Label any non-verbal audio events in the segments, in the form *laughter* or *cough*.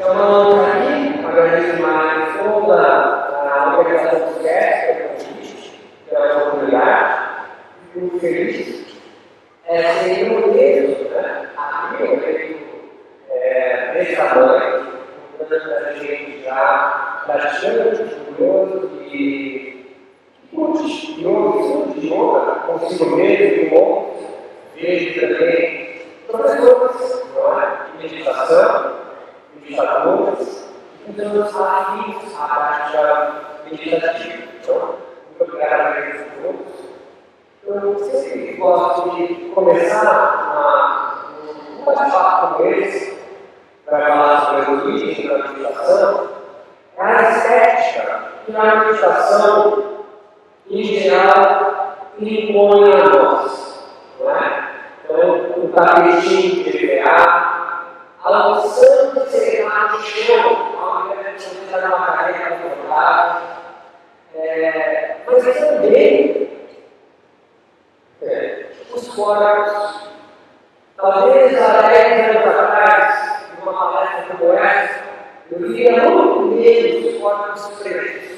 Então, aqui, agradeço demais toda a organização do SESC, pela oportunidade, fico feliz. É, seria um deles, né? Aqui eu tenho é, tamanho, portanto, a gente já e yoga, de yoga, consigo mesmo, e outros, vejo também não é? Meditação, meditadores, então amigos a prática meditativa. Então, muito obrigado a todos. Eu sempre gosto de começar uma, um bate-papo com eles para falar sobre o origem da meditação, é a estética que na meditação, em geral, impõe a nós. Não é? Então, o tapetinho de PA, a unção de ser no chão, ao invés de dar uma carreira confortável. É, mas também é, os corpos. Talvez há 10 anos atrás, numa palestra como essa, eu via muito menos corpos pretos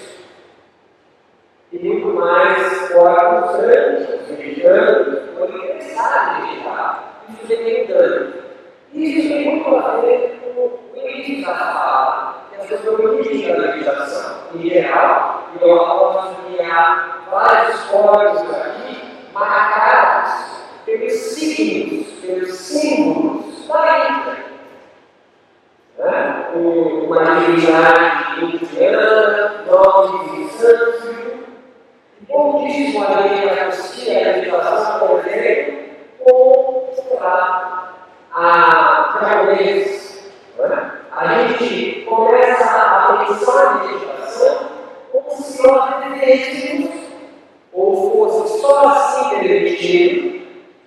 e muito mais corpos brancos, meditando, ou interessados em meditar, isso. Isso tem muito a ver com o início da fala, que é sobre o início da meditação. Em geral, eu posso há vários corpos aqui marcados pelos signos, pelos símbolos da Índia. Né? Uma divindade indiana, nome de sânscrito. Pouquíssimo a gente associa a meditação, por exemplo, com, sei lá, a japonês. Né? A gente começa a pensar em meditação como se nós vivêssemos ou fosse só assim permitido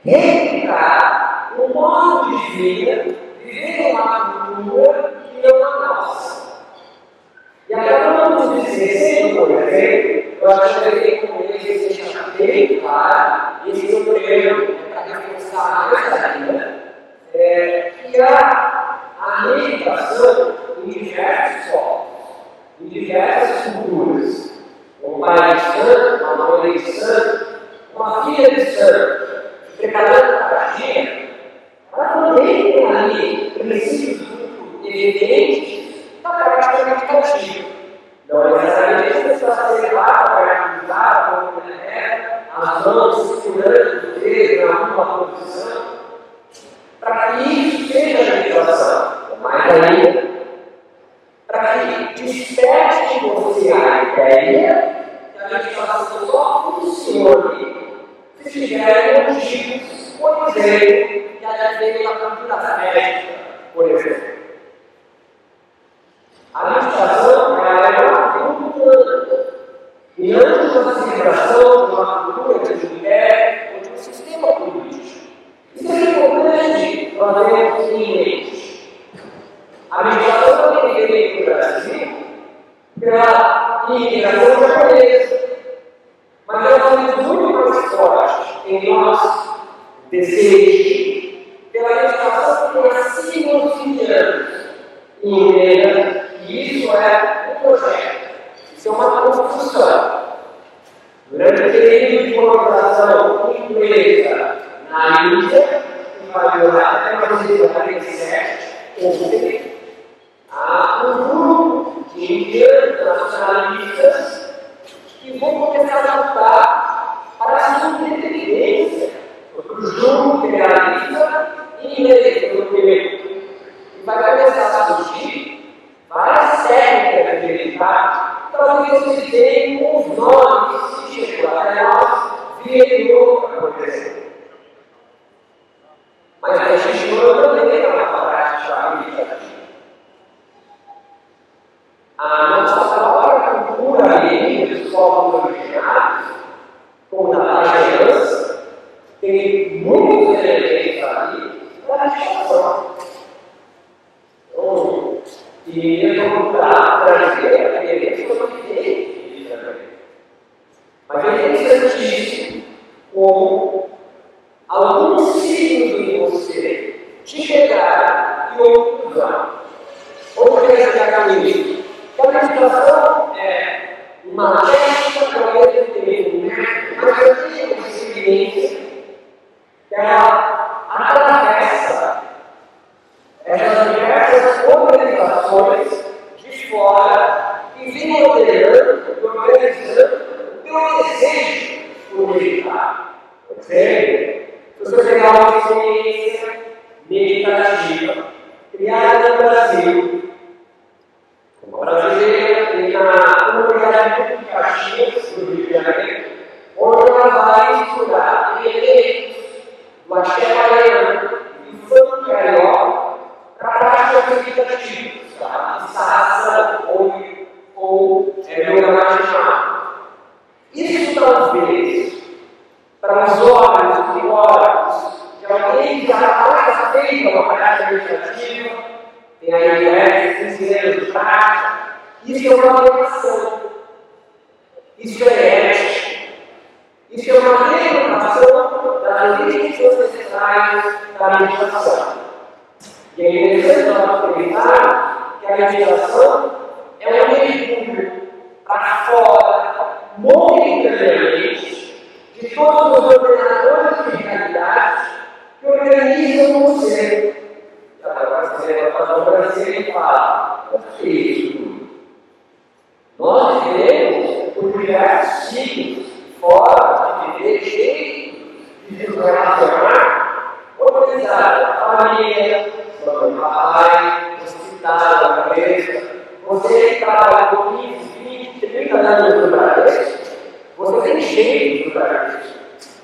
replicar um modo de vida, viver uma cultura que não a nossa. E acabamos esquecendo, por exemplo, eu acho que eu com ele seja bem claro, esse é o primeiro para reforçar mais ainda, é, há a meditação em diversos povos, em diversas culturas um pai de santo, uma mãe de santo, uma filha de santo, preparando para a dia, ela também tem ali princípios muito evidentes da prática meditativa. Não é necessariamente você está lá para acreditar, como é, as mãos segurando o dedo na uma posição, para que seja meditação. Mais ainda, para que desperte em você a ideia que a meditação só funcione se tiver motivos, por exemplo, que a veio na cultura médica, por exemplo. A meditação é uma cultura. E antes uma celebração de uma cultura de mulher ou de um sistema político. Isso é importante nós em mente. A meditação também veio para o Brasil pela imigração japonesa. Mas ela foi muito mais forte em nós, desejo, pela meditação que nascia nos 20 anos. E entenda que isso é um projeto, isso é uma construção. Durante o período de colonização inglesa na Índia, que vai durar até 1947, houve um grupo de indianos nacionalistas que vão começar a lutar da meditação. E é interessante nós aproveitar que a meditação é um mergulho para fora, momentaneamente, de todos os ordenadores de realidade que organizam o ser. Agora você vai fazer o Brasil e fala, o que é isso? Nós vivemos por diversos signos, formas de viver, jeitos de nos organizar a família, o papai, hospital, a empresa. Você que com 15, 20, 30 anos no Brasil, você tem jeito do Brasil.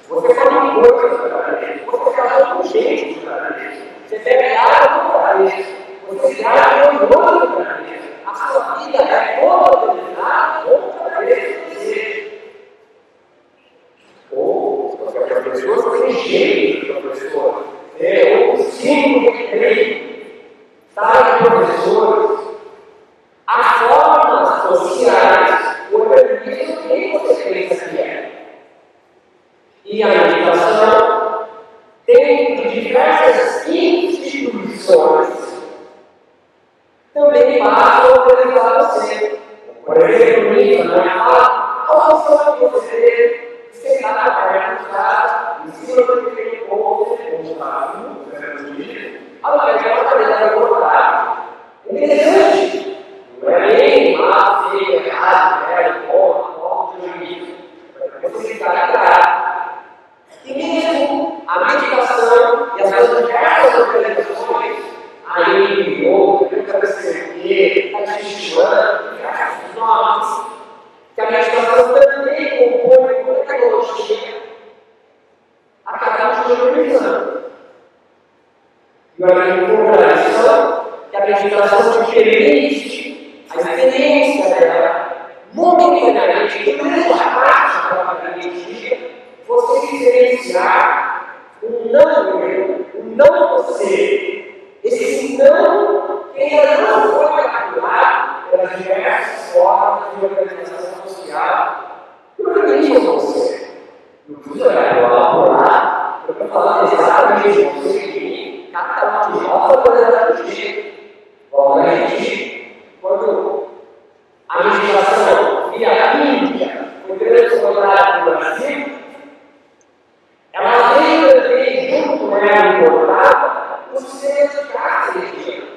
Você come coisas do Brasil. Você casou com gente do Brasil. Você água do Brasil. Você viaja com outro do Brasil. A sua vida é organizada outra vez. Ou, é professor, você tem jeito professor. É, ou símbolo de treino. Sabe, professores, as formas sociais organizam quem você pensa que é. E a dentro de diversas instituições, também passa a organizar você. Por exemplo, Nita não é fala, a função que você sentar perto do cara, em cima do que tem um pouco, um lado, ao invés de uma qualidade contrária. Interessante. Não é nem mal, feio, errado, velho, bom, bom, juízo. Você ficar ligado. E mesmo a meditação e as diversas organizações, aí, yoga, yoga CT, a Tishwan, diversos nomes, que a meditação também compõe com tecnologia, acabamos de organizando. E olha que contradição, que a meditação te permite a experiência dela, momentaneamente, durante a prática propriamente você experienciar um não eu, um não você. Esse não ainda não foi calculado pelas diversas formas de organização social que organizam você. Não fui olhar por lá, eu estou falando exatamente de você de mim, cada um de nós vai poder dar um jeito. Obviamente, quando a meditação via Índia foi transformada no Brasil, ela veio também junto com ela importada os casa religião.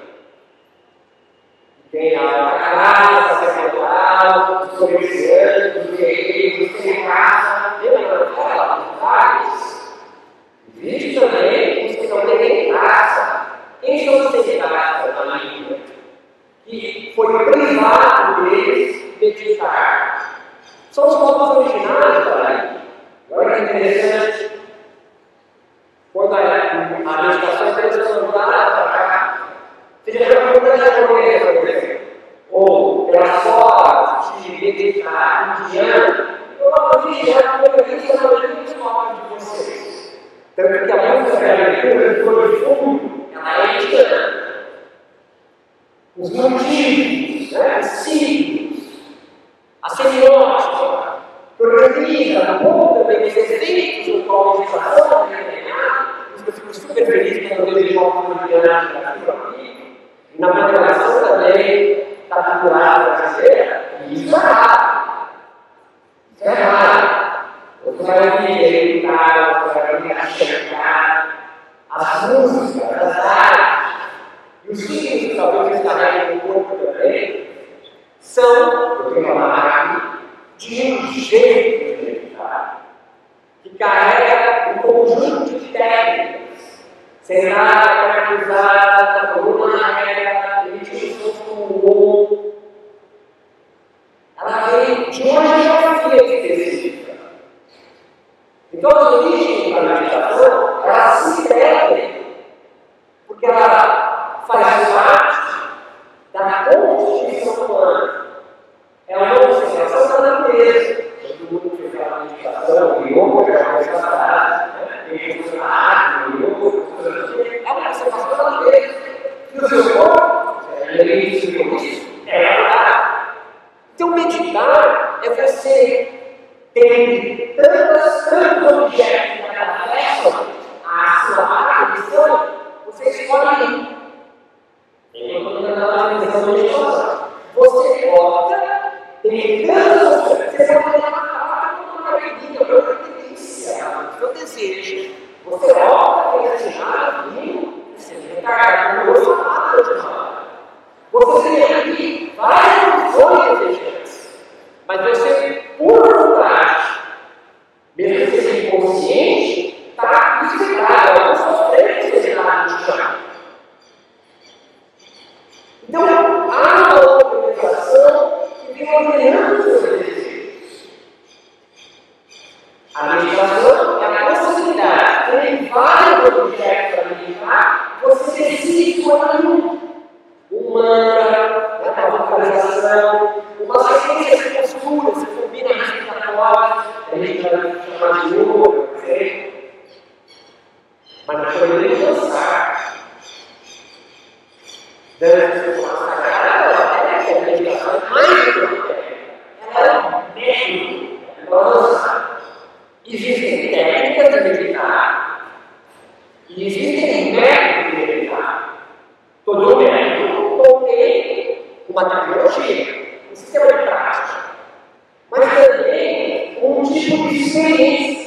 Tem a casa, sacerdotal, os comerciantes, os guerreiros, os sem casa, lembra daquela? Vários. Existe também os que não têm casa. Quem são os sem casa na Índia? Que foi privado deles meditar. São os povos originários da Índia. Olha que interessante. Quando a, a meditação é transformada já viu muita japonesa, por exemplo, ou pelas formas de meditar indiana, provavelmente já é uma vista na maioria dos povos de vocês. Tanto que a música da de cor de fundo, ela é indiana. Os motivos, né, os signos, a semiótica, organiza um pouco também os efeitos do qual a meditação eu fico super feliz quando eu vejo uma comunidade aqui, na programação também lei da cultura brasileira, e isso é errado. Isso é errado. Você vai ouvir ele cara, você vai ouvir a chegar, as músicas, as artes, e os que talvez estarem no corpo também, são, eu tenho uma aqui, de um jeito de meditar, que carrega um conjunto de técnicas sentada, na coluna reta, ritmo suou. Ela veio de uma geografia específica. Então, as origens da meditação, ela se perdem, porque ela faz parte da constituição humana. É uma observação da natureza. Todo mundo que faz a meditação, e outra, já vai estar, né? Tem que a e outra, é uma observação da natureza. E o seu corpo, ele se é verdade. Então, meditar é você ter tantas, tantos objetos que atravessam a sua atenção, você escolhe um. Na você opta, tem tantas você pode ter uma palavra como uma medida, uma tendência, seu desejo. Você opta por destinar vinho, você de uma Você tem aqui várias opções mas você, por vontade, mesmo que seja inconsciente, está desligado, alguns sofrendo desligado de chão. Então, há uma organização que tem ordenando seus desejos. A meditação é a possibilidade tem vários objetos para meditar, você decide escolher um. Mantra, uma vocalização, uma sequência de posturas, você combina a respiratória, a gente vai chamar de yoga, não sei. Mas nós podemos dançar. Dança com a sagrada, ela é a meditação mais importante. Ela é um método, ela Existem técnicas de meditar e existem métodos de meditar. Todo método contém uma tecnologia, um sistema de prática, mas também um tipo de experiência.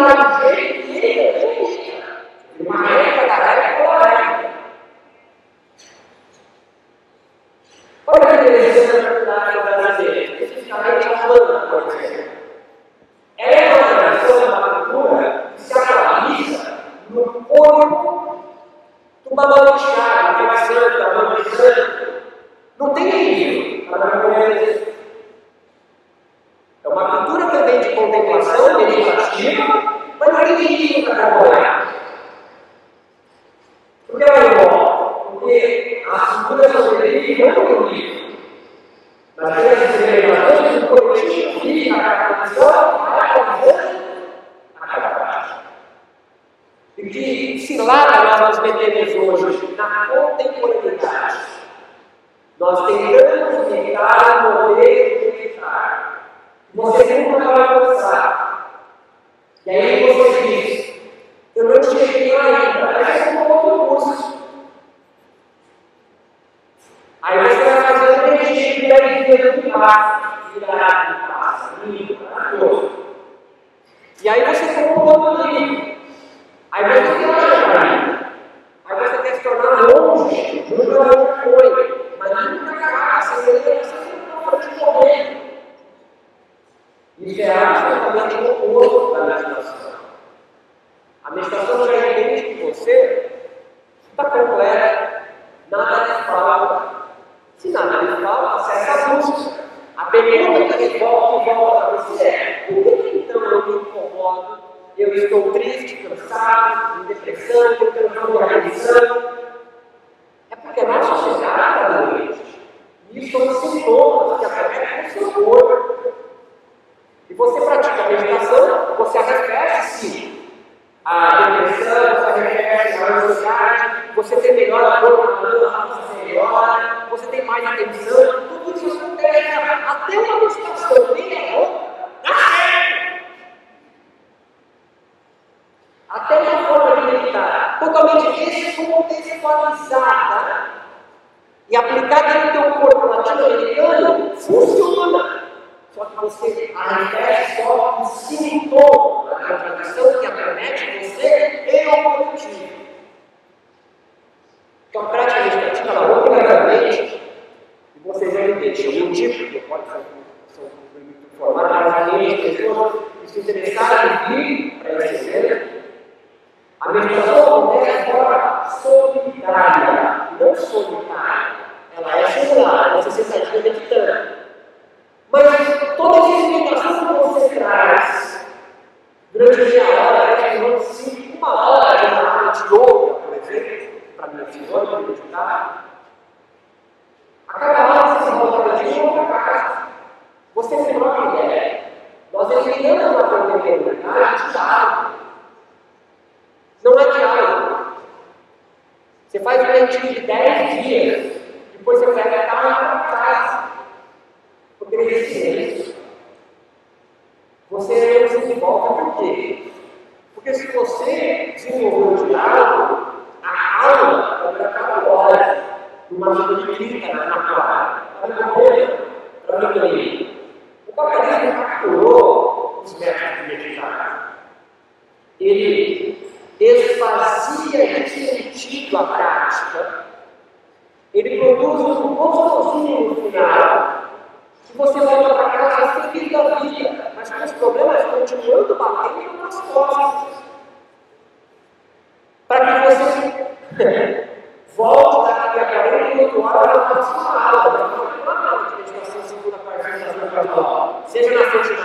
Que ansiedade, você tem seja na frente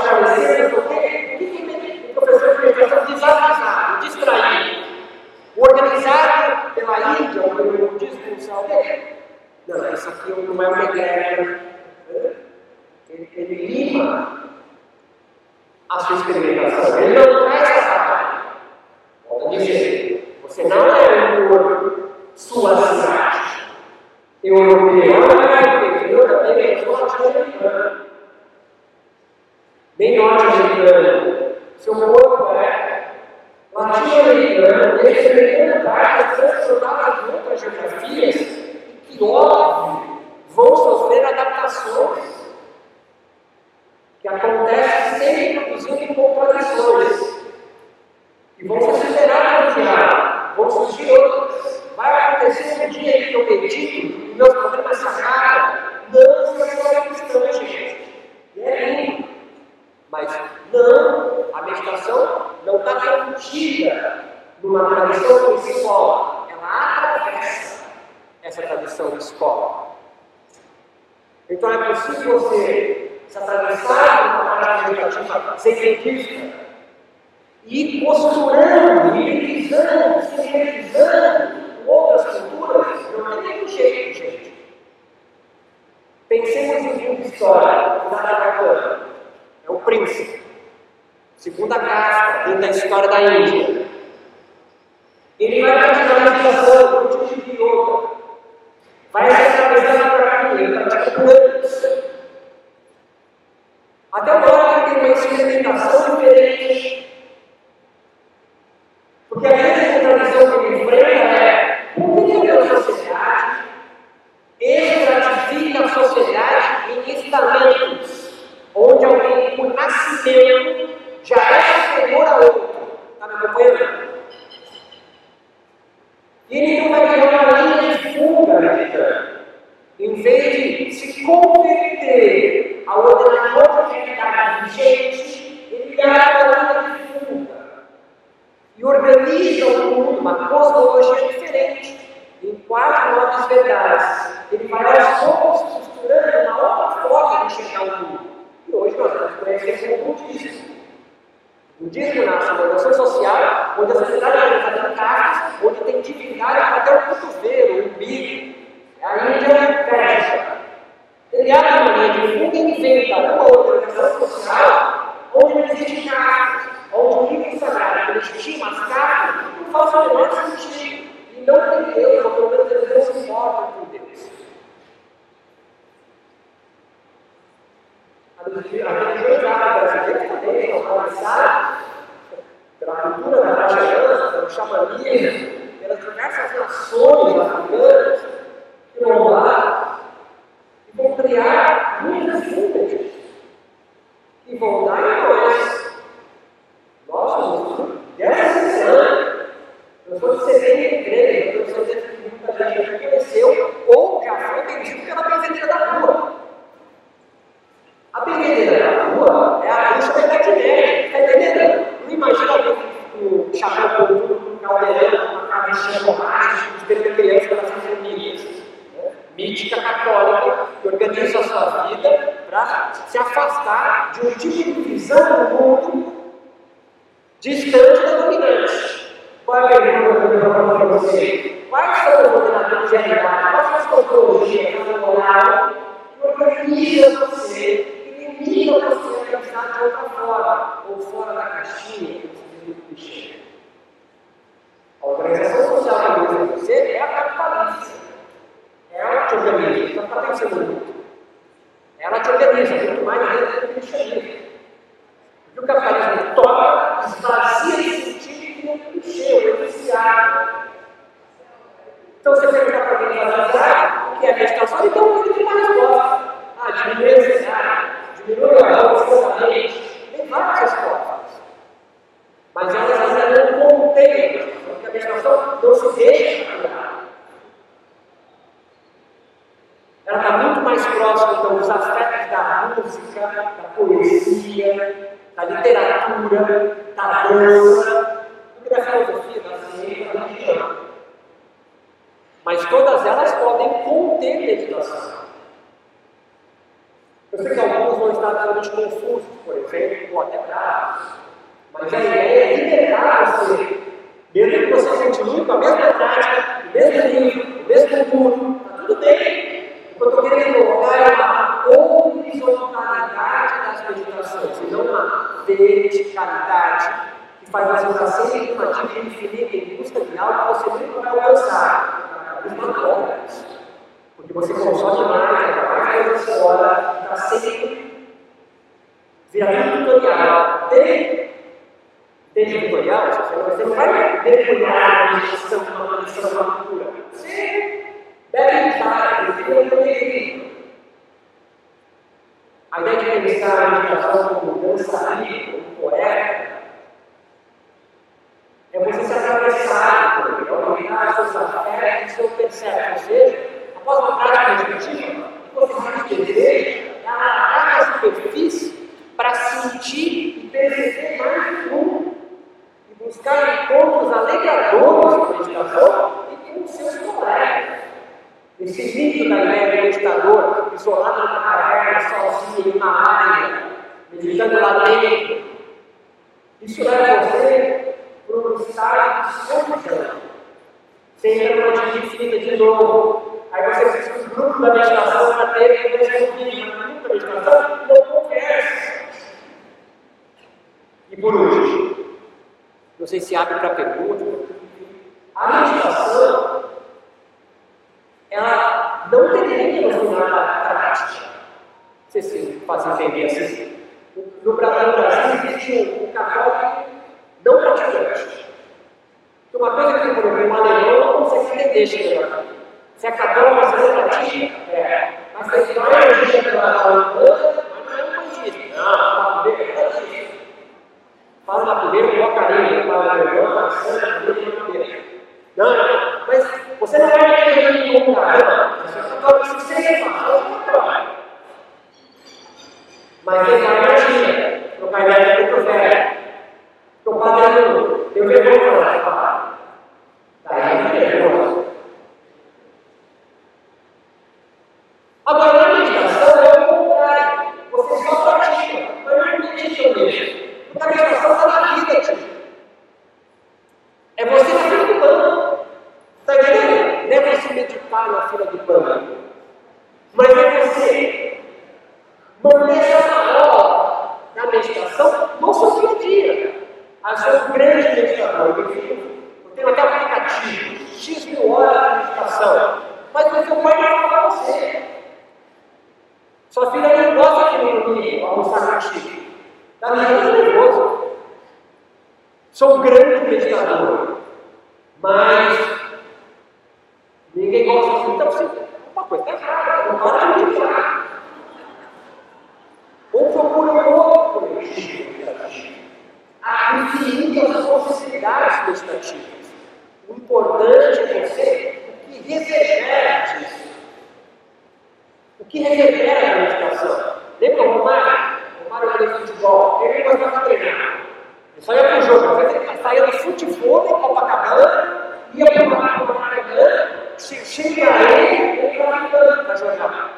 já faleceu, o que o professor de meditação desavisado, distraído, organizado pela Índia ou pelo budismo mundial dele. Não, isso aqui não é uma igreja. Ele, ele lima a sua experimentação. Ele não traz trabalho. Volto a dizer, você não é um cidade. Europeu, não é europeu, sou norte-americano. Seu corpo é latino-americano, ele experimenta práticas transformadas em outras geografias que, óbvio, vão sofrer adaptações que acontece sempre produzindo contradições. E vão ser superadas no final, vão surgir outras. Vai acontecer um dia que eu medito e meus problemas se acabam. Não se é cristã, gente. E é lindo. Mas não, a meditação não está contida numa tradição escola. Ela atravessa essa tradição de escola. Então é possível você se atravessar uma prática meditativa científica e costurando, mimetizando, sintetizando outras culturas, não tem nenhum jeito, gente. Pensemos em uma história, o Narayana, é o príncipe, segunda casta dentro da história da Índia. Ele vai meditação, um tipo de yoga, vai se atravessar por aqui, ele pratica planos. Até agora ele tem uma experimentação diferente. Porque a grande contradição que ele enfrenta é por que a sociedade estratifica a sociedade em estamentos, onde alguém por nascimento já é superior a outro. Está me acompanhando? E ele então vai criar uma linha de fuga meditando. Em vez de se converter ao ordenador de atividade vigente, ele cria uma linha de fuga. E organiza o mundo, uma cosmologia diferente, em quatro novas verdades. Ele vai aos poucos costurando uma outra forma de enxergar o mundo. E hoje nós vamos conhecer o budismo. O budismo nasce uma organização social, onde a sociedade é organizada em castas, onde tem divindade até o cotovelo, o umbigo. É a Índia Pérsia. Ele abre uma linha de fuga inventa uma outra organização social onde não existe castas, onde o livro sagrado legitima as castas, não faz o menor sentido. E não tem Deus, ou pelo menos eles não se importam com Deus. A religiosidade brasileira também são começadas pela cultura da Rajayança, pelo xamanismo, pelas diversas nações africanas que vão lá e vão criar muitas fundas que vão dar em nós. Nós somos dessa semana. Eu sou de 73, eu sou de que muita gente já conheceu ou já foi vendido pela benzedeira da rua. A benzedeira da rua é a bruxa da Idade Média, está entendendo? Não imagina alguém com um caldeirão, uma cabecinha borracha, esperando criança pelas famílias. Mítica católica que organiza a sua vida para se afastar de um tipo de visão do mundo distante da dominante. Qual é a pergunta que eu vou para você? Quais são os dominadores de realidade? Quais são as topologias que moral que organizam você, que limitam você a pensar de outra forma, ou fora da caixinha que você vive clichê? A organização social que organiza você é a capitalista. Ela te organiza, então está pensando numa caverna, sozinho, numa área, meditando lá dentro, isso leva você para um estado solidão. Você entra numa infinita de novo. Aí você precisa do grupo da meditação para ter que um vídeo, mas grupo da meditação não conversa. E por último, não sei se abre para pergunta, a meditação ela não deveria no final da prática. Não sei se faz entender assim. No Brasil existe um católico não praticante. Uma coisa que, exemplo, um alemão não consegue entender aqui. Se é católico, você não pratica? É. Mas você vai agir pela Holanda, mas não é budista. Não, fala na primeira, coloca ali, fala na irmã, santa, primeira, primeira. Não, não, mas você não vai entender como caramba. Você é católico, se você fala, mas quem vai agir, no painel é muito velho. O padre não, eu vergonha para falar. Daí não vergonha. Agora, na meditação é o contrário. Você só pratica, mas não medita mesmo. Porque a meditação está na vida, tio. É você na fila do pão. Está entendendo? Não é você meditar na fila do pão. Mas é você manter essa palavra na meditação no seu dia a dia. A ser um grande meditador. Eu tenho até um aplicativo, X mil horas de meditação. Mas o seu pai vai falar para você. Sua filha não gosta de vir comigo almoçar contigo. Da minha vida nervoso. Sou um grande meditador. Mas ninguém gosta de mim, então você. Uma coisa está errada, não para de meditar. Ou procura um outro coletivo meditativo há infinitas possibilidades meditativas. O importante é você o que reverbera disso. O que reverbera a meditação. Lembra o Romário? O Romário de futebol. Ele gostava de treinar. Ele só ia para o jogo. Ele saía do futebol em Copacabana, ia para o Maracanã, chega ele, ele estava ficando para jogar.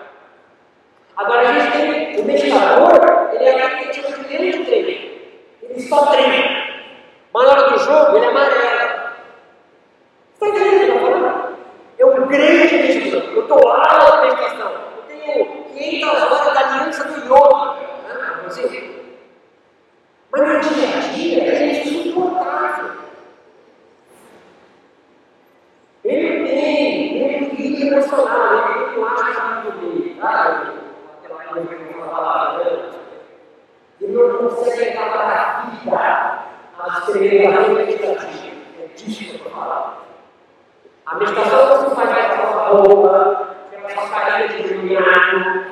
Agora a gente tem o meditador, ele é aquele tipo de treino ele só treina. Mas na hora do jogo, ele é amarelo. Está entendendo o que? É um grande meditador. Eu estou lá na meditação. Eu tenho 500 horas da aliança do yoga. Né? Assim. Mas no dia a dia, ele é insuportável. Ele tem, ele equilíbrio emocional, ele não acha muito bem. Tá? Aquela coisa que eu falar antes. Ele não consegue para a vida a experiência meditativa. É disso que eu estou falando. A meditação não se faz pela sua roupa, pela sua carinha de iluminado,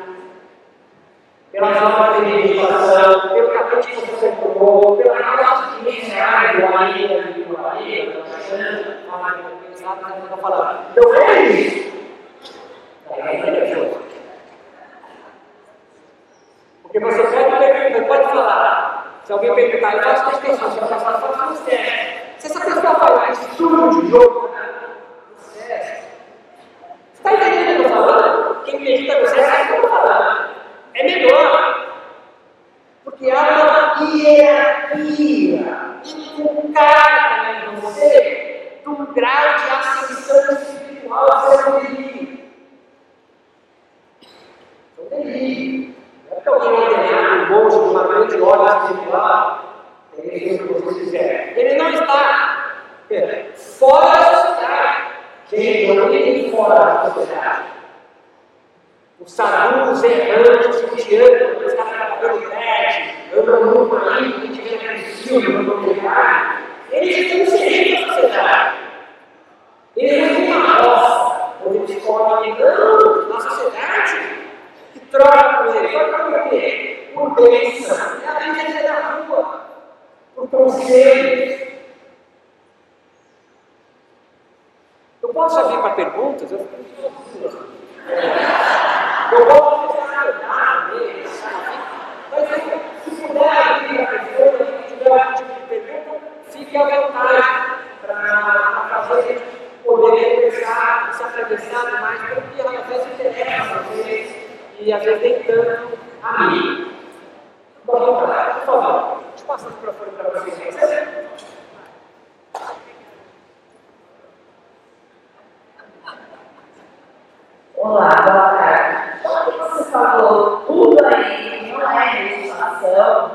pela sua de meditação, pelo tapete que você comprou, pela calça de 15 reais do Bahia, do Bahia, do Bahia, está falando. Não é isso. Porque você pode, pode falar. Se alguém perguntar, eu faço se você fala, faz você. Se essa pessoa falar estudo de jogo, você está entendendo o que eu estou falando? Quem medita no céu sabe o que eu estou falando. É melhor. Porque há uma hierarquia inculcada em você de um grau de ascensão espiritual a ser delírio. São delírio. É que alguém ordenado, um monge, uma grande ordem espiritual, ele Ele não está fora da sociedade. Gente, não tem fora da sociedade. Os sadhus errantes, cristianos, os caras cabelo grande, andam no país, que tiver filme, no lugar, eles estão inserentes na sociedade. Eles não têm uma roça, onde eles podem, não, que troca com ele. Troca por quê? Por bênção. É a vida da rua por conselhos. Eu posso abrir para perguntas? Eu, eu pensar neles, mas se puder abrir para perguntas, se tiver algum tipo de pergunta, fique à vontade para fazer, poder começar a se atravessar mais, porque às vezes interessa a e às vezes nem tanto a mim. Por favor passa o microfone para vocês. Olá, boa tarde. Como você falou tudo aí, não é legislação,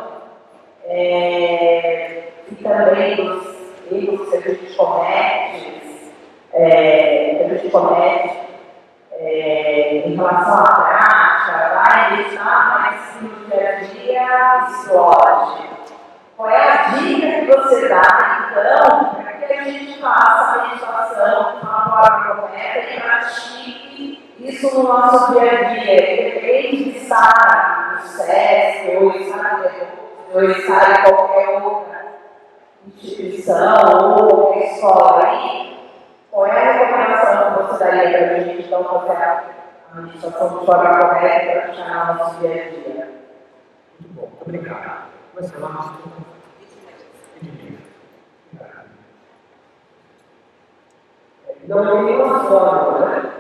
é, e também os erros que a gente comete, é, que a gente comete é, em relação à prática, vai deixar mais no dia a dia explode. Qual é a dica que você dá, então, para que a gente faça a meditação de uma forma correta e pratique isso no nosso dia a dia? Independente de estar no SESC, ou estar, ou estar em qualquer outra instituição ou qualquer escola aí, qual é a recomendação que você daria para a gente, então, fazer a meditação de forma correta para no nosso dia a dia? Muito bom, obrigado. Começar lá Não tem uma forma, né?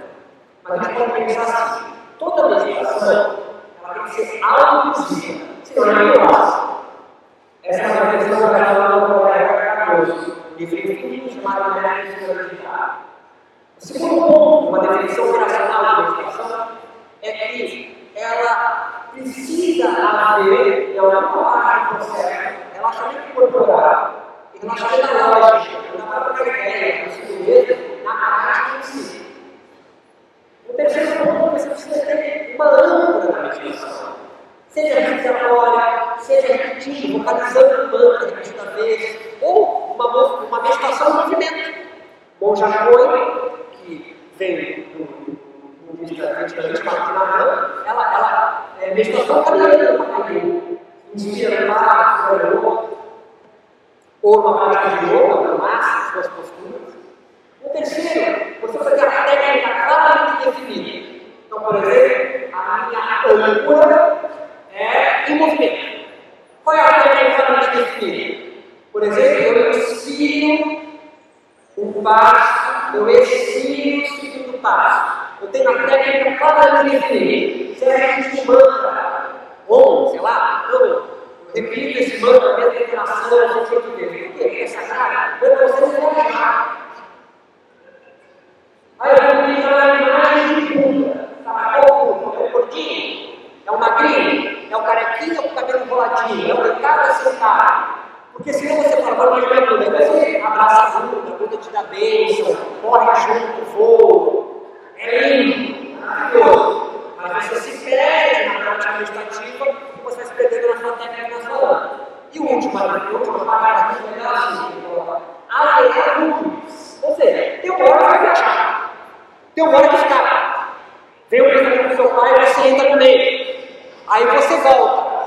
Aí você volta.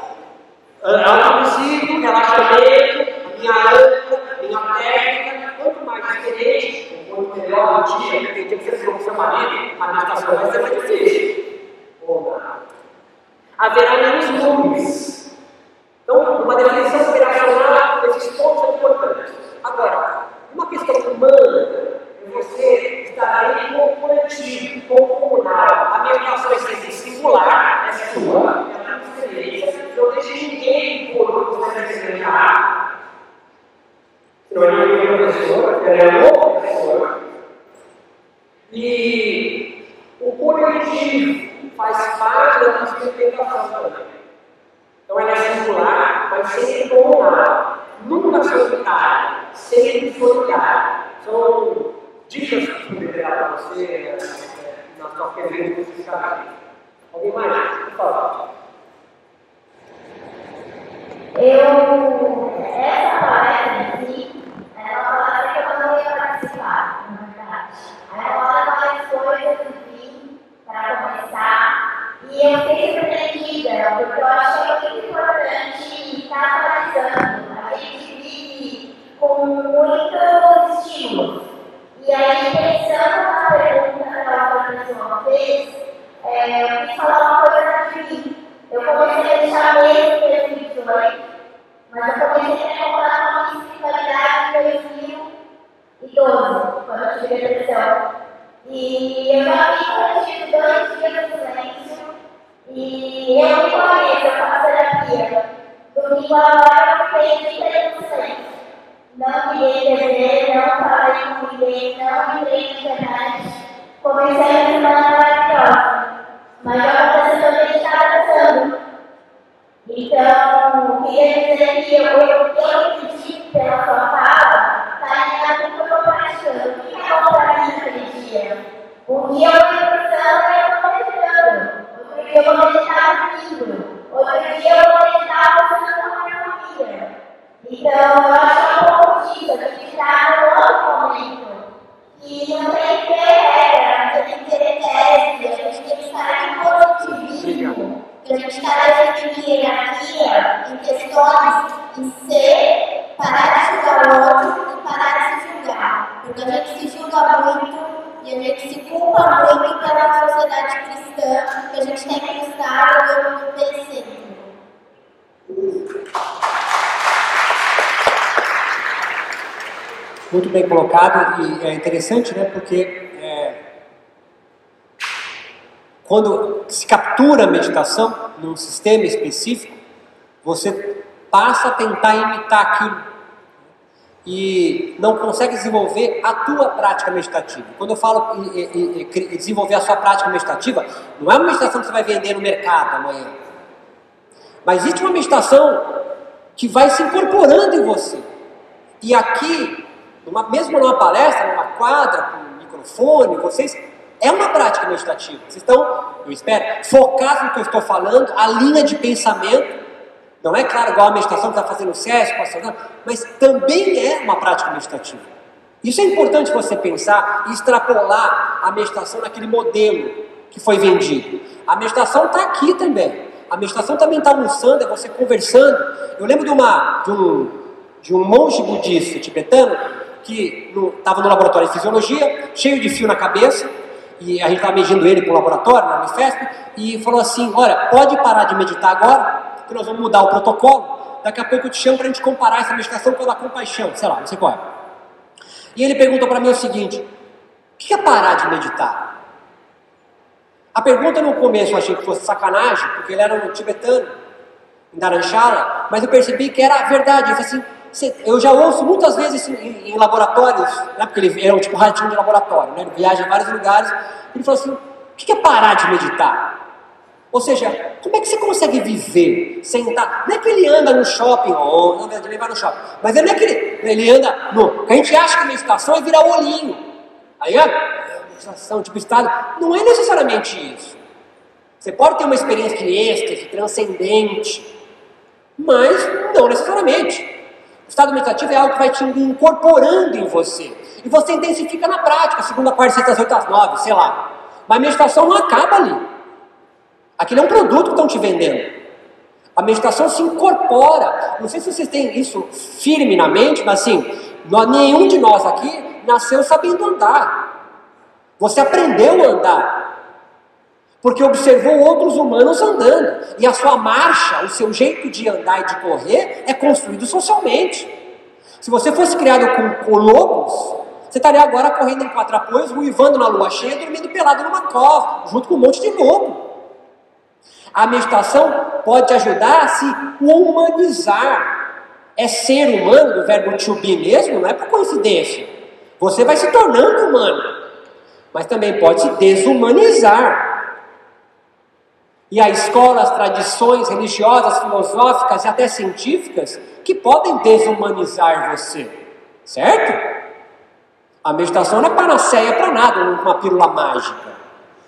Autoconhecido, relaxamento, minha âncora, minha técnica, quanto mais diferente, quanto melhor o dia, tem dia que você com seu marido, a meditação vai ser mais difícil. Haverá menos nuvens. Então, uma definição operacional desses pontos é importante. Agora, uma questão humana você estar bem com o coletivo, com o comunal. A meditação é sempre singular, é sua, é a sua experiência. Não deixe ninguém por outro você experimentar. Não é nenhuma pessoa, ela é outra pessoa. E o coletivo faz parte da nossa interpretação também. Então ela é singular, mas sempre comunal. Nunca solitária, sempre solidária. São dicas que eu poderia dar para você é, na sua pergunta especificamente. Alguém mais? Por favor. Eu, essa palestra em si, é uma palestra que eu não ia participar, na verdade. Aí eu falo várias coisas, enfim, para começar. E eu fiquei surpreendida, porque eu achei muito importante estar analisando. A gente vive com muitos estímulos. E aí, pensando na pergunta que a pessoa fez, é, eu quis falar uma coisa de mim. Eu comecei a deixar mesmo 2018, mas eu comecei a comparar com a minha espiritualidade em 2012, quando eu tive depressão. E eu já vi tive dois dias de silêncio, e eu me conheço, eu faço terapia. Domingo agora eu fiquei 30 dias de silêncio. Não liguei TV, não falei com ninguém, não entrei na internet. Comecei a semana maravilhosa. Mas já aconteceu também estava dançando. Então, queria dizer que eu, eu, eu acredito pela sua fala, está alinhado com o estou praticando. O que é bom para mim naquele dia? Um dia eu fui para e eu estou dia eu vou bem colocado e é interessante, né? Porque é, quando se captura a meditação num sistema específico, você passa a tentar imitar aquilo e não consegue desenvolver a tua prática meditativa. Quando eu falo em desenvolver a sua prática meditativa, não é uma meditação que você vai vender no mercado amanhã, mas existe uma meditação que vai se incorporando em você. E aqui numa, mesmo numa palestra, numa quadra, com um microfone, vocês. É uma prática meditativa. Vocês estão, eu espero, focados no que eu estou falando, a linha de pensamento. Não é claro igual a meditação que está fazendo o SESC, mas também é uma prática meditativa. Isso é importante você pensar e extrapolar a meditação naquele modelo que foi vendido. A meditação está aqui também. A meditação também está almoçando, é você conversando. Eu lembro de, uma, de, um, de um monge budista tibetano que estava no, no, laboratório de fisiologia, cheio de fio na cabeça, e a gente estava medindo ele para o laboratório, na Unifesp, e falou assim: Olha, pode parar de meditar agora, que nós vamos mudar o protocolo. Daqui a pouco eu te chamo para a gente comparar essa meditação com a da compaixão, sei lá, não sei qual é. E ele perguntou para mim o seguinte: O que é parar de meditar? A pergunta no começo eu achei que fosse sacanagem, porque ele era um tibetano, em Dharamshala, mas eu percebi que era verdade. Ele falou assim: eu já ouço muitas vezes em, em laboratórios, né, porque ele era um tipo ratinho de laboratório, né, ele viaja em vários lugares, ele falou assim: o que é parar de meditar? Ou seja, como é que você consegue viver sem estar. Não é que ele anda no shopping, ou não, ele vai no shopping, mas não é que ele, ele anda no. A gente acha que meditação é virar o olhinho. Aí, a meditação, tipo estado. Não é necessariamente isso. Você pode ter uma experiência de êxtase, transcendente, mas não necessariamente. O estado meditativo é algo que vai te incorporando em você. E você intensifica na prática, segunda, quarta, sexta, oito, às nove, sei lá. Mas a meditação não acaba ali. Aquilo é um produto que estão te vendendo. A meditação se incorpora. Não sei se vocês têm isso firme na mente, mas assim, nenhum de nós aqui nasceu sabendo andar. Você aprendeu a andar. Porque observou outros humanos andando. E a sua marcha, o seu jeito de andar e de correr é construído socialmente. Se você fosse criado com, lobos, você estaria agora correndo em quatro apoios, uivando na lua cheia, dormindo pelado numa cova, junto com um monte de lobo. A meditação pode ajudar a se humanizar. É ser humano, do verbo to be mesmo, não é por coincidência. Você vai se tornando humano, mas também pode se desumanizar. E há escolas, tradições religiosas, filosóficas e até científicas que podem desumanizar você, certo? A meditação não é panaceia para nada, uma pílula mágica.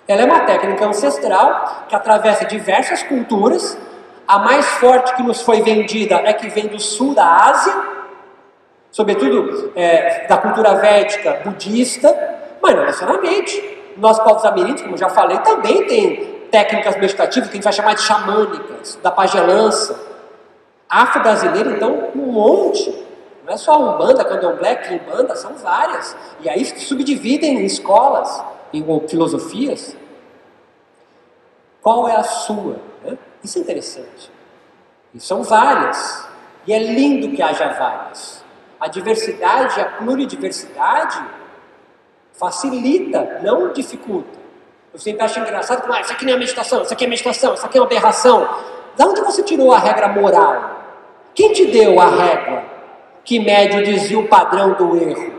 Ela é uma técnica ancestral que atravessa diversas culturas. A mais forte que nos foi vendida é que vem do sul da Ásia, sobretudo é, da cultura védica budista, mas não necessariamente. Nós, povos ameríndios, como já falei, também tem técnicas meditativas que a gente vai chamar de xamânicas, da pagelança. Afro-brasileiro, então, um monte. Não é só um banda, candomblé, em banda, são várias. E aí subdividem em escolas, em filosofias. Qual é a sua? Né? Isso é interessante. E são várias. E é lindo que haja várias. A diversidade, a pluridiversidade, facilita, não dificulta. Eu sempre acho engraçado ah, isso aqui não é meditação, isso aqui é meditação, isso aqui é uma aberração. De onde você tirou a regra moral? Quem te deu a regra? que mede o desvio padrão do erro.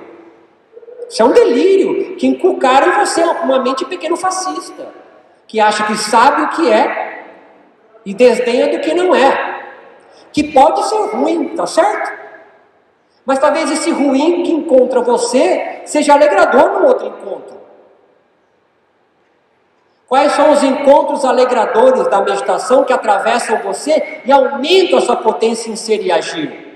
Isso é um delírio que inculcaram em você uma mente pequeno fascista, que acha que sabe o que é e desdenha do que não é. Que pode ser ruim, tá certo? Mas talvez esse ruim que encontra você seja alegrador no outro encontro. Quais são os encontros alegradores da meditação que atravessam você e aumentam a sua potência em ser e agir?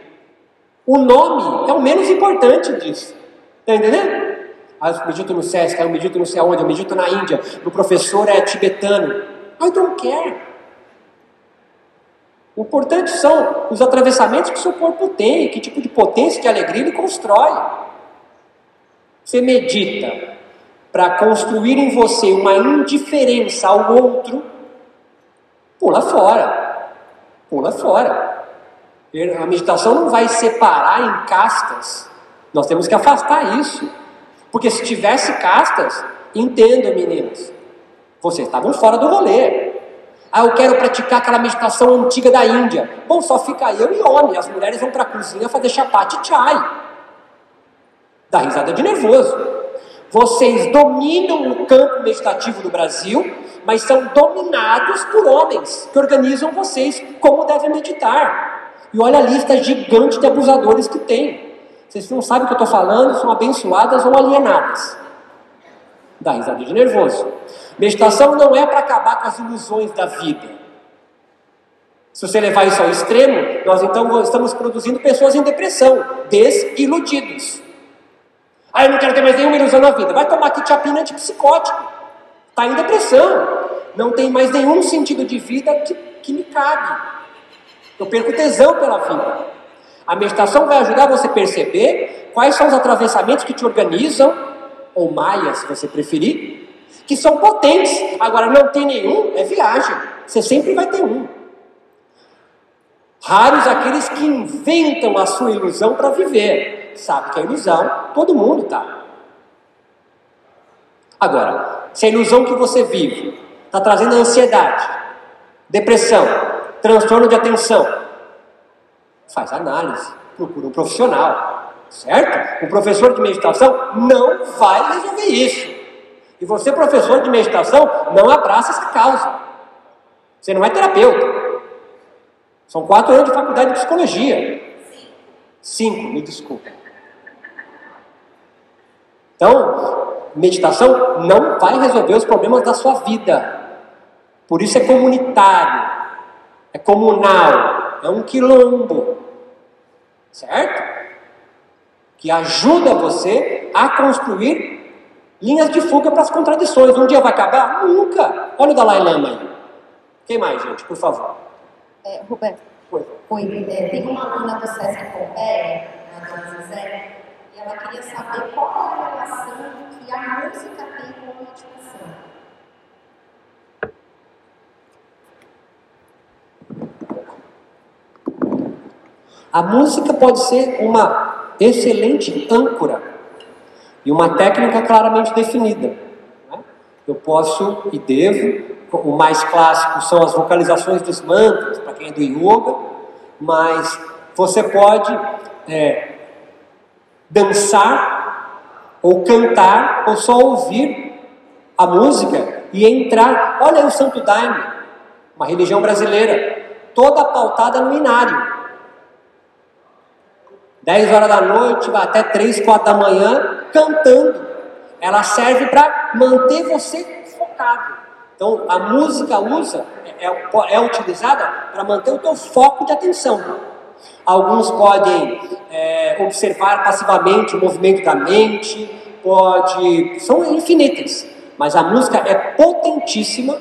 O nome é o menos importante disso. Está entendendo? Ah, eu medito no SESC, eu medito não sei aonde, eu medito na Índia, o professor é tibetano. I don't care. O importante são os atravessamentos que o seu corpo tem, que tipo de potência, de alegria ele constrói. Você medita para construir em você uma indiferença ao outro, pula fora. Pula fora. A meditação não vai separar em castas. Nós temos que afastar isso. Porque se tivesse castas, entendam, meninas, vocês estavam fora do rolê. Ah, eu quero praticar aquela meditação antiga da Índia. Bom, só fica eu e homem. As mulheres vão para a cozinha fazer chapate chai. Dá risada de nervoso. Vocês dominam o campo meditativo do Brasil, mas são dominados por homens que organizam vocês como devem meditar. E olha a lista gigante de abusadores que tem. Vocês não sabem o que eu estou falando, são abençoadas ou alienadas. Dá risada de nervoso. Meditação não é para acabar com as ilusões da vida. Se você levar isso ao extremo, nós então estamos produzindo pessoas em depressão, desiludidos. Ah, eu não quero ter mais nenhuma ilusão na vida. Vai tomar quitiapina antipsicótico. Está em depressão. Não tem mais nenhum sentido de vida que, que me cabe. Eu perco tesão pela vida. A meditação vai ajudar você a perceber quais são os atravessamentos que te organizam, ou maias, se você preferir, que são potentes. Agora, não tem nenhum, é viagem. Você sempre vai ter um. Raros aqueles que inventam a sua ilusão para viver. Sabe que a ilusão, todo mundo tá. Agora, se a ilusão que você vive está trazendo ansiedade, depressão, transtorno de atenção. Faz análise, procura um profissional, certo? O professor de meditação não vai resolver isso. E você, professor de meditação, não abraça essa causa. Você não é terapeuta. São quatro anos de faculdade de psicologia. Cinco, me desculpe. Então, meditação não vai resolver os problemas da sua vida. Por isso é comunitário é comunal, é um quilombo. certo? Que ajuda você a construir linhas de fuga para as contradições. Um dia vai acabar? Nunca. Olha o Dalai Lama aí. Quem mais, gente, por favor? É, Roberto, Oi. Oi, é, tem uma aluna do SESC Compere, a dona Zé, ela queria saber qual é a relação que a música tem com a meditação. A música pode ser uma excelente âncora e uma técnica claramente definida. né? Eu posso e devo, o mais clássico são as vocalizações dos mantras, para quem é do yoga, mas você pode é, dançar, ou cantar, ou só ouvir a música e entrar. Olha aí o Santo Daime, uma religião brasileira, toda pautada no inário. 10 horas da noite, vai até 3, 4 da manhã, cantando. Ela serve para manter você focado. Então, a música usa, é, é, é utilizada para manter o teu foco de atenção. Alguns podem é, observar passivamente o movimento da mente, pode, são infinitas, mas a música é potentíssima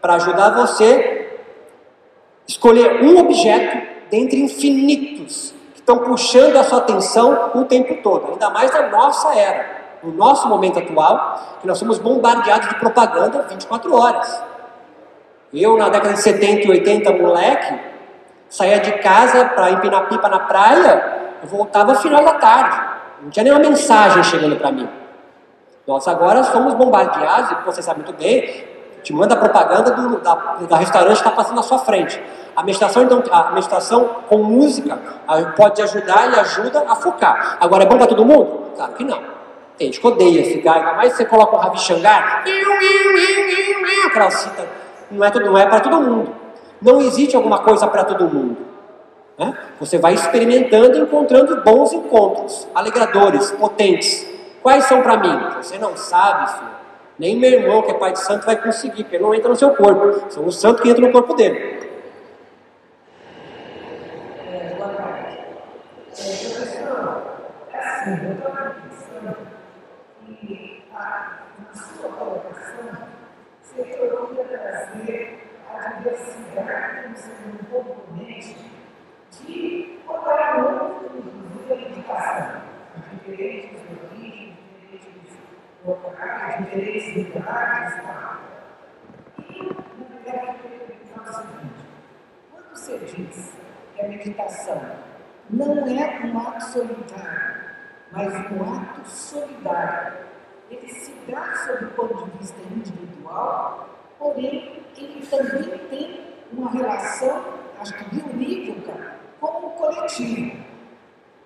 para ajudar você a escolher um objeto dentre infinitos que estão puxando a sua atenção o tempo todo, ainda mais na nossa era, no nosso momento atual, que nós somos bombardeados de propaganda 24 horas. Eu, na década de 70 e 80, moleque, saía de casa para empinar pipa na praia, eu voltava final da tarde. Não tinha nenhuma mensagem chegando para mim. Nós agora somos bombardeados, e você sabe muito bem, te manda propaganda do, da, da restaurante que está passando na sua frente. A meditação, então, a meditação com música pode ajudar e ajuda a focar. Agora, é bom para todo mundo? Claro que não. Tem gente que odeia ficar, ainda mais se você coloca um Ravi cita, não é, não é para todo mundo. Não existe alguma coisa para todo mundo. Né? Você vai experimentando encontrando bons encontros, alegradores, potentes. Quais são para mim? Você não sabe, filho. Nem meu irmão, que é pai de santo, vai conseguir, porque ele não entra no seu corpo. São os santos que entram no corpo dele. Boa tarde. É, assim, eu estou pensando que a, na sua colocação, você queria trazer a diversidade sendo um componente de muito, inclusive, a educação, diferentes origens, diferentes locais, diferentes idades tal. E, na verdade, eu queria perguntar o seguinte: quando você diz que a meditação não é um ato solitário, mas um ato solidário, ele se dá sob o ponto de vista individual, porém ele também tem uma relação, acho que bionívoca, com o coletivo.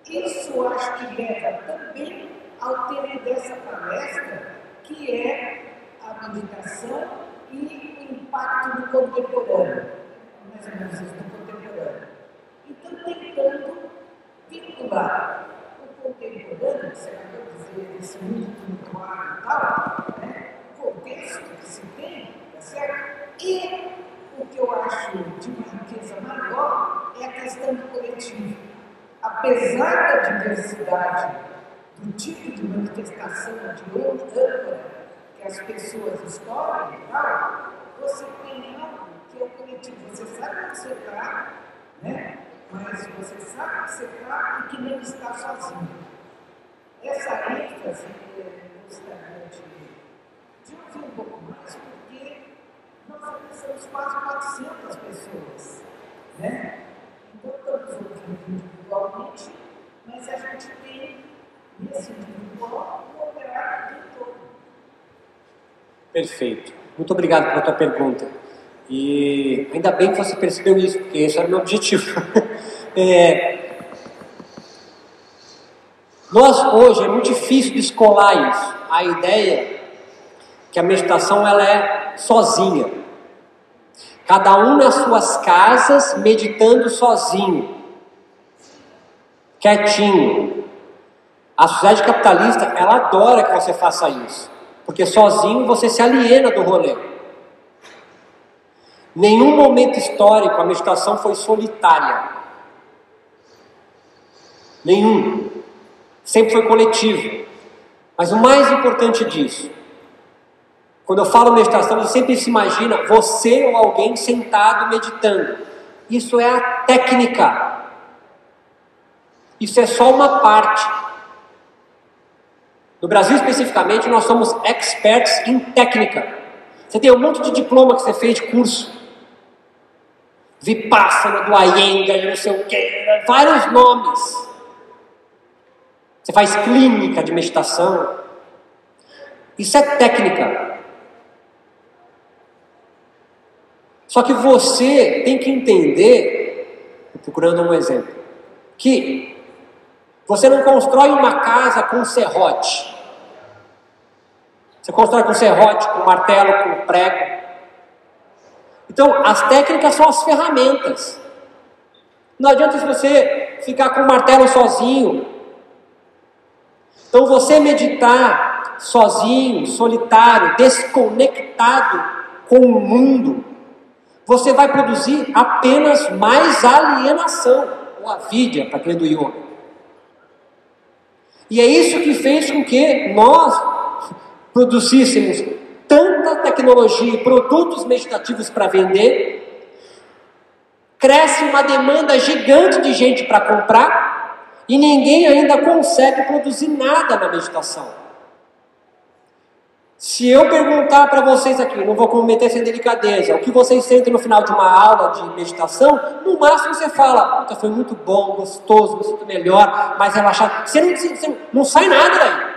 Isso acho que leva também ao tema dessa palestra, que é a meditação e o impacto no contemporâneo, mais ou menos isso, no contemporâneo. Então, tentando vincular o contemporâneo, você de dizer, esse mundo tumultuado e tal, né? o contexto que se tem, tá? E o que eu acho de uma riqueza maior é a questão do coletivo. Apesar da diversidade do tipo de manifestação de outra que as pessoas escolhem tal, você tem algo que é o coletivo. Você sabe onde você está, né? mas você sabe que você está e que não está sozinho. Essa ênfase eu gostaria de, de ouvir um pouco mais, nós somos quase 400 pessoas. Né? Então, estamos ouvindo individualmente, mas a gente tem nesse individual um operário de todo. Perfeito. Muito obrigado pela tua pergunta. E ainda bem que você percebeu isso, porque esse era o meu objetivo. *laughs* é, nós hoje é muito difícil descolar isso, a ideia que a meditação ela é sozinha. Cada um nas suas casas meditando sozinho, quietinho. A sociedade capitalista ela adora que você faça isso, porque sozinho você se aliena do rolê. Nenhum momento histórico a meditação foi solitária. Nenhum. Sempre foi coletivo. Mas o mais importante disso, quando eu falo meditação, você sempre se imagina você ou alguém sentado meditando. Isso é a técnica. Isso é só uma parte. No Brasil especificamente, nós somos experts em técnica. Você tem um monte de diploma que você fez de curso. Vipassana, do Ayenga, não sei o quê, vários nomes. Você faz clínica de meditação. Isso é técnica. Só que você tem que entender, procurando um exemplo, que você não constrói uma casa com serrote. Você constrói com serrote, com martelo, com prego. Então, as técnicas são as ferramentas. Não adianta você ficar com o martelo sozinho. Então, você meditar sozinho, solitário, desconectado com o mundo, você vai produzir apenas mais alienação, ou avidia, para quem é do yoga. E é isso que fez com que nós produzíssemos tanta tecnologia e produtos meditativos para vender, cresce uma demanda gigante de gente para comprar e ninguém ainda consegue produzir nada na meditação. Se eu perguntar para vocês aqui, não vou cometer sem delicadeza, o que vocês sentem no final de uma aula de meditação, no máximo você fala, puta, foi muito bom, gostoso, me sinto melhor, mais relaxado. Você não, você não sai nada daí.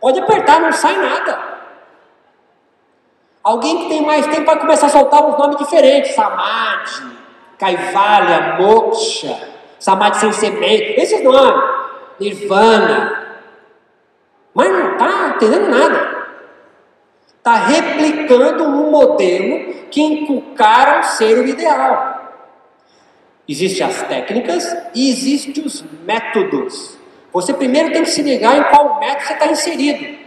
Pode apertar, não sai nada. Alguém que tem mais tempo vai começar a soltar uns nomes diferentes, Samadhi, Kaivalya, Moksha, Samadhi sem semente, esses nomes, Nirvana. Mas não está entendendo nada está replicando um modelo que inculcaram ser o ideal. Existem as técnicas e existem os métodos. Você primeiro tem que se ligar em qual método você está inserido.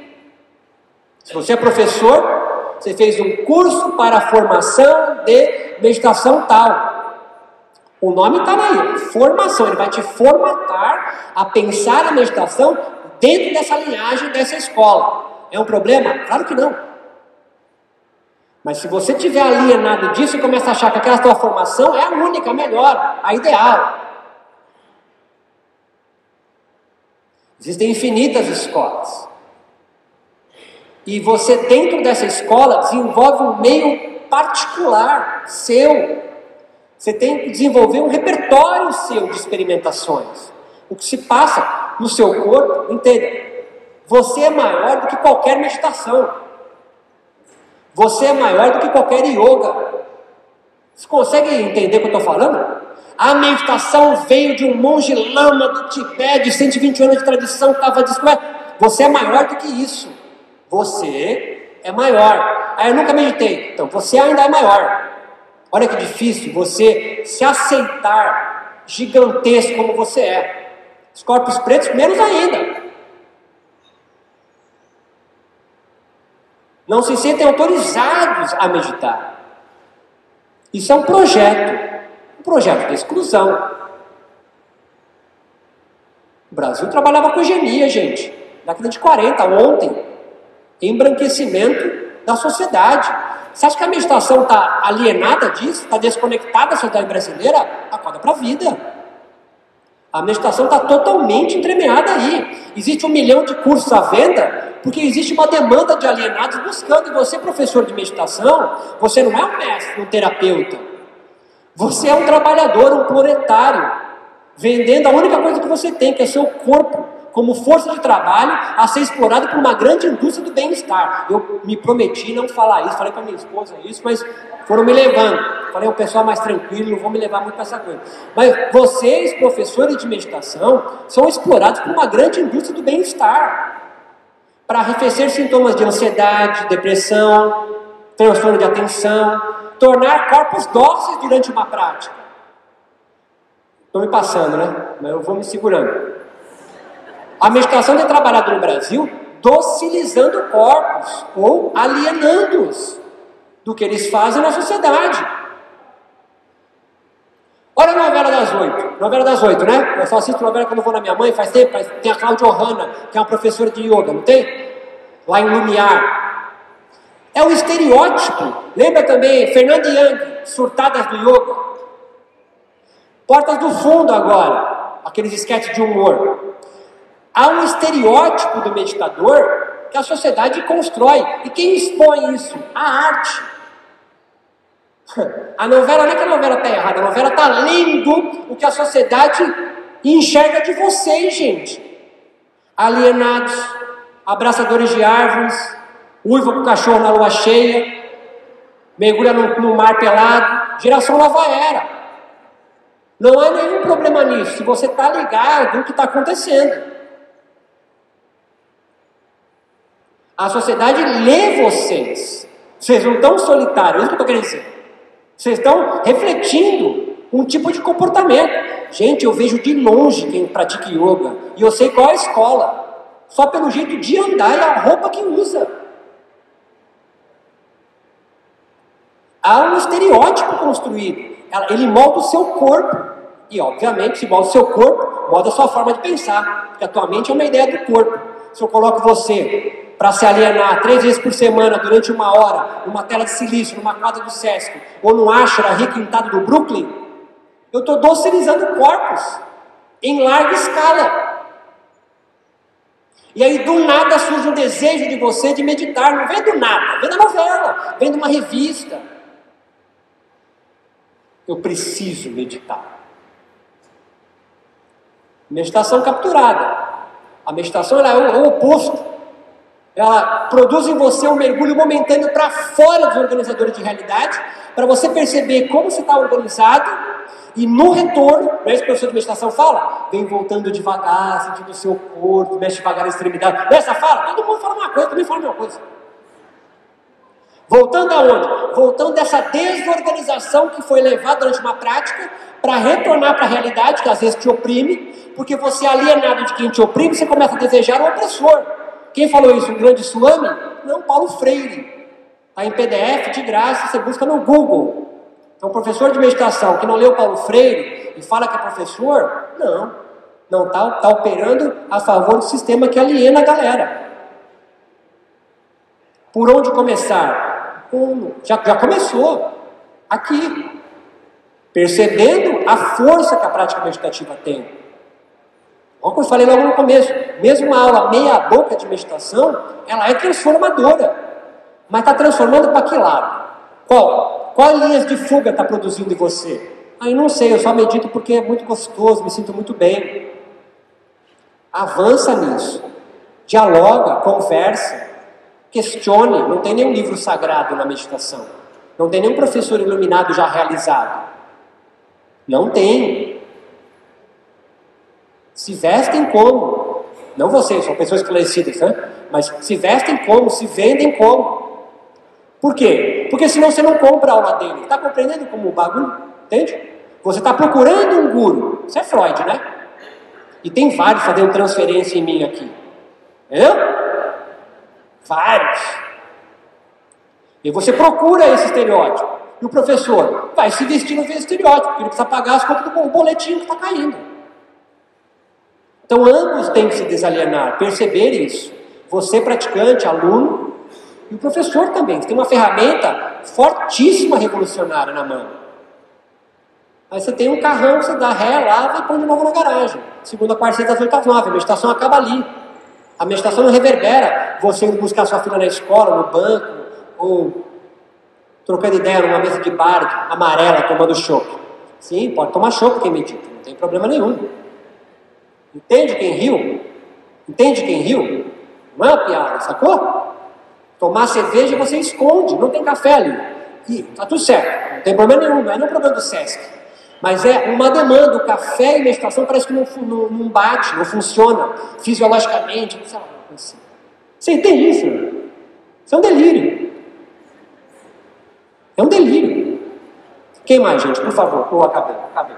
Se você é professor, você fez um curso para formação de meditação tal. O nome está aí, formação. Ele vai te formatar a pensar a meditação dentro dessa linhagem dessa escola. É um problema? Claro que não. Mas se você tiver alienado disso e começa a achar que aquela tua formação é a única, a melhor, a ideal. Existem infinitas escolas. E você, dentro dessa escola, desenvolve um meio particular seu. Você tem que desenvolver um repertório seu de experimentações. O que se passa no seu corpo, entenda, você é maior do que qualquer meditação. Você é maior do que qualquer yoga. Você consegue entender o que eu estou falando? A meditação veio de um monge lama do Tibete, de 120 anos de tradição, estava descoberto. Você é maior do que isso. Você é maior. Aí eu nunca meditei. Então, você ainda é maior. Olha que difícil você se aceitar gigantesco como você é. Os corpos pretos, menos ainda. Não se sentem autorizados a meditar. Isso é um projeto, um projeto de exclusão. O Brasil trabalhava com eugenia, gente, década de 40, ontem, embranquecimento da sociedade. Você acha que a meditação está alienada disso? Está desconectada da sociedade brasileira? Acorda para a vida. A meditação está totalmente entremeada aí. Existe um milhão de cursos à venda porque existe uma demanda de alienados buscando. E você, professor de meditação, você não é um mestre, um terapeuta. Você é um trabalhador, um proletário, vendendo a única coisa que você tem, que é seu corpo, como força de trabalho a ser explorado por uma grande indústria do bem-estar. Eu me prometi não falar isso, falei para minha esposa isso, mas foram me levando. Falei, o pessoal mais tranquilo, não vou me levar muito para essa coisa. Mas vocês, professores de meditação, são explorados por uma grande indústria do bem-estar para arrefecer sintomas de ansiedade, depressão, transtorno de atenção, tornar corpos dóceis durante uma prática. Estou me passando, né? Mas eu vou me segurando. A meditação é trabalhada no Brasil docilizando corpos ou alienando-os do que eles fazem na sociedade. Ora, não novela das oito. Novela das oito, né? Eu só assisto novela quando vou na minha mãe, faz tempo. Tem a Cláudia Ohana, que é uma professora de yoga, não tem? Lá em Lumiar. É o estereótipo. Lembra também Fernanda Young, Surtadas do Yoga? Portas do Fundo agora, aqueles esquetes de humor. Há um estereótipo do meditador que a sociedade constrói. E quem expõe isso? A arte. *laughs* A novela não é que a novela está errada, a novela está lendo o que a sociedade enxerga de vocês, gente. Alienados, abraçadores de árvores, uiva com cachorro na lua cheia, mergulha no, no mar pelado, geração nova era. Não há nenhum problema nisso, se você está ligado no que está acontecendo. A sociedade lê vocês. Vocês não estão solitários, é isso que eu estou querendo dizer. Vocês estão refletindo um tipo de comportamento. Gente, eu vejo de longe quem pratica yoga e eu sei qual é a escola, só pelo jeito de andar e a roupa que usa. Há um estereótipo construído. Ele molda o seu corpo. E, obviamente, se molda o seu corpo, molda a sua forma de pensar. Porque a tua mente é uma ideia do corpo. Se eu coloco você para se alienar três vezes por semana durante uma hora numa tela de silício, numa quadra do Sesc ou no ashra requintado do Brooklyn, eu estou docilizando corpos em larga escala. E aí do nada surge um desejo de você de meditar, não vem do nada, vem da novela, vem de uma revista. Eu preciso meditar. Meditação capturada. A meditação é o, é o oposto ela produz em você um mergulho momentâneo para fora dos organizadores de realidade, para você perceber como você está organizado, e no retorno, não é isso que o professor de meditação fala? Vem voltando devagar, sentindo o seu corpo, mexe devagar a extremidade. Nessa fala, todo mundo fala uma coisa, também fala uma coisa. Voltando aonde? Voltando dessa desorganização que foi levada durante uma prática para retornar para a realidade que às vezes te oprime, porque você é alienado de quem te oprime, você começa a desejar o opressor. Quem falou isso? Um grande suame? Não, Paulo Freire. Está em PDF de graça, você busca no Google. Então, professor de meditação que não leu Paulo Freire e fala que é professor, não. Não está tá operando a favor do sistema que aliena a galera. Por onde começar? Já, já começou. Aqui. Percebendo a força que a prática meditativa tem. Como eu falei logo no começo, mesmo uma aula meia boca de meditação, ela é transformadora. Mas está transformando para que lado? Qual? Qual linhas de fuga está produzindo em você? Aí não sei, eu só medito porque é muito gostoso, me sinto muito bem. Avança nisso. Dialoga, conversa, questione. Não tem nenhum livro sagrado na meditação. Não tem nenhum professor iluminado já realizado. Não tem. Se vestem como? Não vocês, são pessoas esclarecidas, né? Mas se vestem como, se vendem como. Por quê? Porque senão você não compra a aula dele. Está compreendendo como o bagulho? Entende? Você está procurando um guru. Isso é Freud, né? E tem vários fazendo transferência em mim aqui. Entendeu? Vários. E você procura esse estereótipo. E o professor vai se vestir no estereótipo, porque ele precisa pagar as contas do boletim que está caindo. Então ambos têm que se desalienar, perceber isso. Você, praticante, aluno, e o professor também. Você tem uma ferramenta fortíssima revolucionária na mão. Aí você tem um carrão, você dá ré, lava e põe de novo na garagem. Segunda, quarta, sexta, oito, nove. A meditação acaba ali. A meditação não reverbera você indo buscar sua filha na escola, no banco, ou trocando ideia numa mesa de bar amarela, tomando chopp. Sim, pode tomar chopp quem medita, não tem problema nenhum. Entende quem riu? Entende quem riu? Não é uma piada, sacou? Tomar cerveja você esconde, não tem café ali. E tá tudo certo, não tem problema nenhum, não é um problema do SESC. Mas é uma demanda, o café e meditação parece que não, não, não bate, não funciona fisiologicamente, sei lá, assim. Você entende isso? Isso é um delírio. É um delírio. Quem mais, gente? Por favor, eu acabei, acabei?